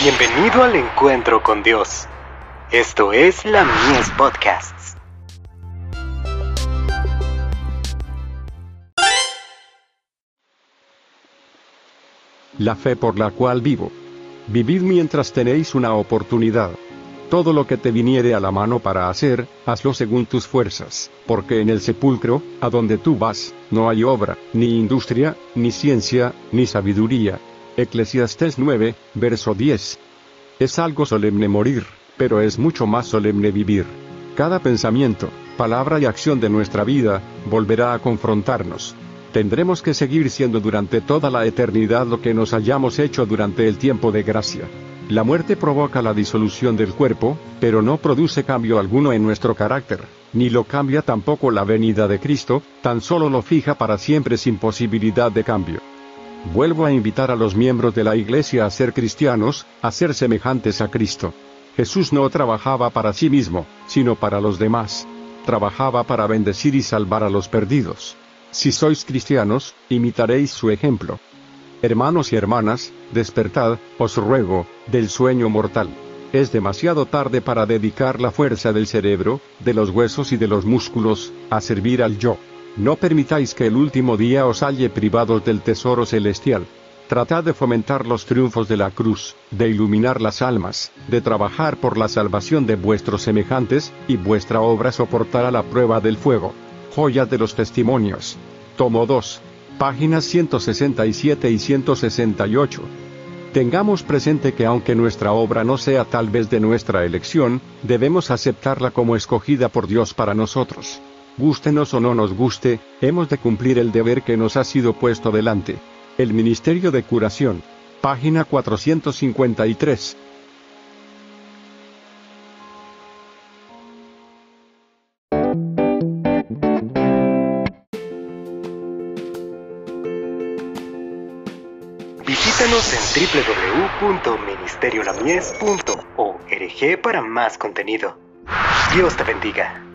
Bienvenido al encuentro con Dios. Esto es la Mies Podcasts. La fe por la cual vivo. Vivid mientras tenéis una oportunidad. Todo lo que te viniere a la mano para hacer, hazlo según tus fuerzas, porque en el sepulcro, a donde tú vas, no hay obra, ni industria, ni ciencia, ni sabiduría. Eclesiastés 9, verso 10. Es algo solemne morir, pero es mucho más solemne vivir. Cada pensamiento, palabra y acción de nuestra vida, volverá a confrontarnos. Tendremos que seguir siendo durante toda la eternidad lo que nos hayamos hecho durante el tiempo de gracia. La muerte provoca la disolución del cuerpo, pero no produce cambio alguno en nuestro carácter, ni lo cambia tampoco la venida de Cristo, tan solo lo fija para siempre sin posibilidad de cambio. Vuelvo a invitar a los miembros de la Iglesia a ser cristianos, a ser semejantes a Cristo. Jesús no trabajaba para sí mismo, sino para los demás. Trabajaba para bendecir y salvar a los perdidos. Si sois cristianos, imitaréis su ejemplo. Hermanos y hermanas, despertad, os ruego, del sueño mortal. Es demasiado tarde para dedicar la fuerza del cerebro, de los huesos y de los músculos, a servir al yo. No permitáis que el último día os halle privados del tesoro celestial. Tratad de fomentar los triunfos de la cruz, de iluminar las almas, de trabajar por la salvación de vuestros semejantes, y vuestra obra soportará la prueba del fuego. Joyas de los testimonios. Tomo 2 páginas 167 y 168. Tengamos presente que aunque nuestra obra no sea tal vez de nuestra elección, debemos aceptarla como escogida por Dios para nosotros. Gústenos o no nos guste, hemos de cumplir el deber que nos ha sido puesto delante. El Ministerio de Curación. Página 453. Visítanos en www.ministeriolamies.org para más contenido. Dios te bendiga.